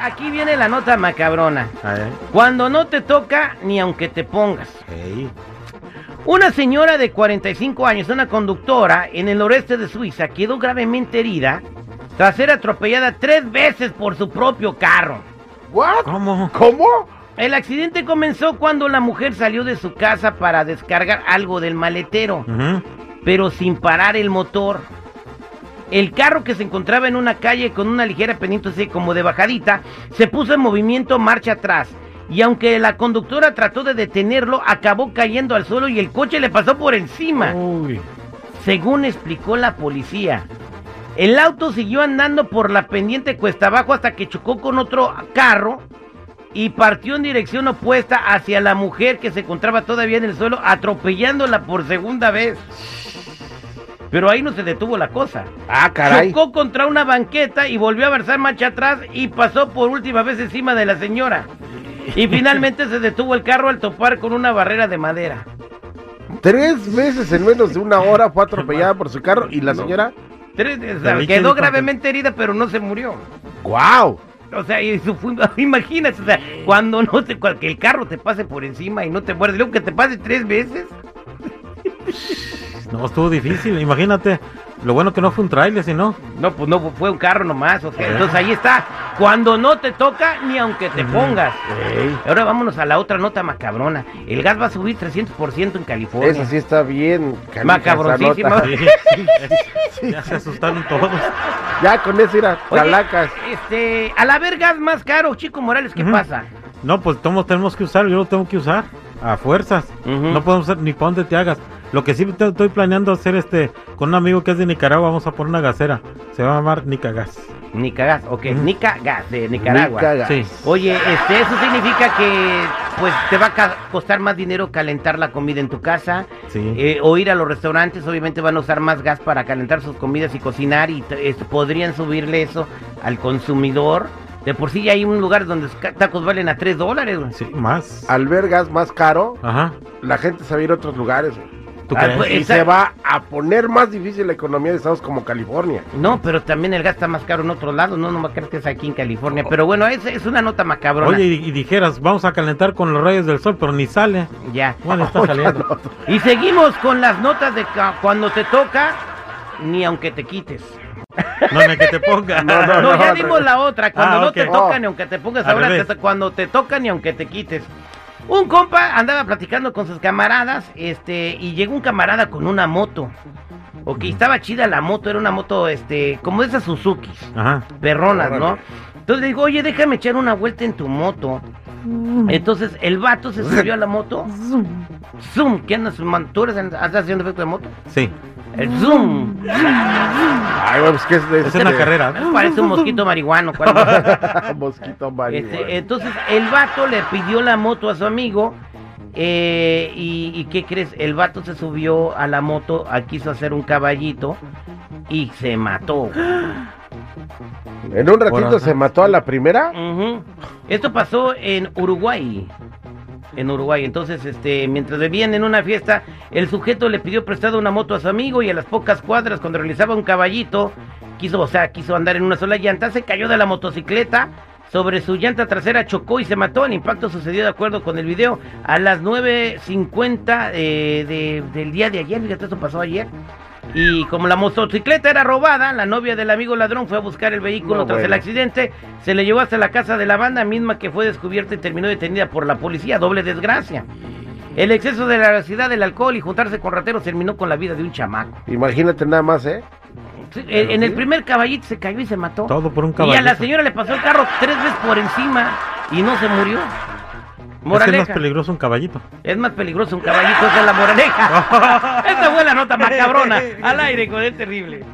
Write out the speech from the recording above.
aquí viene la nota macabrona. A ver. Cuando no te toca, ni aunque te pongas. Una señora de 45 años, una conductora en el noreste de Suiza, quedó gravemente herida tras ser atropellada tres veces por su propio carro. ¿What? ¿Cómo? ¿Cómo? El accidente comenzó cuando la mujer salió de su casa para descargar algo del maletero, pero sin parar el motor. El carro que se encontraba en una calle con una ligera pendiente así como de bajadita, se puso en movimiento marcha atrás. Y aunque la conductora trató de detenerlo, acabó cayendo al suelo y el coche le pasó por encima. Uy. Según explicó la policía, el auto siguió andando por la pendiente cuesta abajo hasta que chocó con otro carro y partió en dirección opuesta hacia la mujer que se encontraba todavía en el suelo, atropellándola por segunda vez. Pero ahí no se detuvo la cosa. Ah, caray. Chocó contra una banqueta y volvió a avanzar marcha atrás y pasó por última vez encima de la señora. Y finalmente se detuvo el carro al topar con una barrera de madera. Tres veces en menos de una hora fue atropellada por su carro y la señora. Tres- o sea, quedó ¿qué gravemente herida, pero no se murió. ¡Wow! O sea, eso fue- imagínate, o sea, cuando no te, que el carro te pase por encima y no te muerde, luego que te pase tres veces. No, estuvo difícil. Imagínate. Lo bueno que no fue un trailer, sino. No, pues no fue un carro nomás, o sea, Eh. entonces ahí está. Cuando no te toca, ni aunque te pongas. Ahora vámonos a la otra nota macabrona. El gas va a subir 300% en California. Esa sí está bien. esa nota. Sí, sí. Ya se asustaron todos. Ya con eso era Oye, calacas. este, al haber gas más caro, Chico Morales, ¿qué pasa? No, pues todos tenemos que usar. Yo lo tengo que usar. A fuerzas. No podemos usar ni para donde te hagas. Lo que sí estoy planeando hacer este con un amigo que es de Nicaragua, vamos a poner una gasera. Se va a llamar Nicagas. Nica Gas, ok, Ujú. Nica Gas de Nicaragua. Ni cagas. Sí. Oye, este, eso significa que pues te va a costar más dinero calentar la comida en tu casa Sí. eh, o ir a los restaurantes, obviamente van a usar más gas para calentar sus comidas y cocinar y es- podrían subirle eso al consumidor. De por sí ya hay un lugar donde tacos valen a 3 dólares. güey. Sí, más. Al ver gas más caro, Ajá. la gente se va a ir a otros lugares. Güey. ¿Tú Ah, pues, Y Esa- se va a poner más difícil la economía de estados como California. No, pero también el gas está más caro en otros lados, no, no me crees que es aquí en California. Pero bueno, es, es una nota macabrona. Oye, y, y dijeras, vamos a calentar con los rayos del sol, pero ni sale. ya. Bueno, está saliendo. Y seguimos con las notas de ca- cuando te toca, ni aunque te quites. No, ni que te ponga. No, no, No, ya dimos la otra. Cuando Ah, no te toca Oh. ni aunque te pongas, Al ahora te- cuando te toca ni aunque te quites. Un compa andaba platicando con sus camaradas, este, y llegó un camarada con una moto. Ok, estaba chida la moto, era una moto, este, como de esas Suzuki, Ajá. perronas, ¿no? Entonces le digo, oye, déjame echar una vuelta en tu moto. Entonces el vato se subió a la moto. Zoom, ¿qué andas? ¿Tú eres, estás haciendo efecto de moto? Sí. El zoom. Ay, güey, pues que es una carrera. Parece un mosquito marihuano. ¿cuál? Mosquito. Este, entonces el vato le pidió la moto a su amigo. eh, y, y ¿qué crees? El vato se subió a la moto, quiso hacer un caballito y se mató. En un ratito se mató a la primera. Esto pasó en Uruguay. En Uruguay. Entonces, este, mientras bebían en una fiesta, el sujeto le pidió prestado una moto a su amigo y a las pocas cuadras, cuando realizaba un caballito, quiso, o sea, quiso andar en una sola llanta, se cayó de la motocicleta. Sobre su llanta trasera chocó y se mató. El impacto sucedió de acuerdo con el video a las 9.50 eh, de- del día de ayer. Fíjate, esto pasó ayer. Y como la motocicleta era robada, la novia del amigo ladrón fue a buscar el vehículo No, tras el accidente. Se le llevó hasta la casa de la banda misma que fue descubierta y terminó detenida por la policía. Doble desgracia. El exceso de la velocidad del alcohol y juntarse con rateros terminó con la vida de un chamaco. Imagínate nada más, ¿eh? Sí, En en el primer caballito se cayó y se mató. Todo por un y a caballito. la señora le pasó el carro tres veces por encima y no se murió. Es que es Moraleja. más peligroso un caballito. Es más peligroso un caballito, esa es la moraleja. Esta fue la nota macabrona. Al aire con el terrible.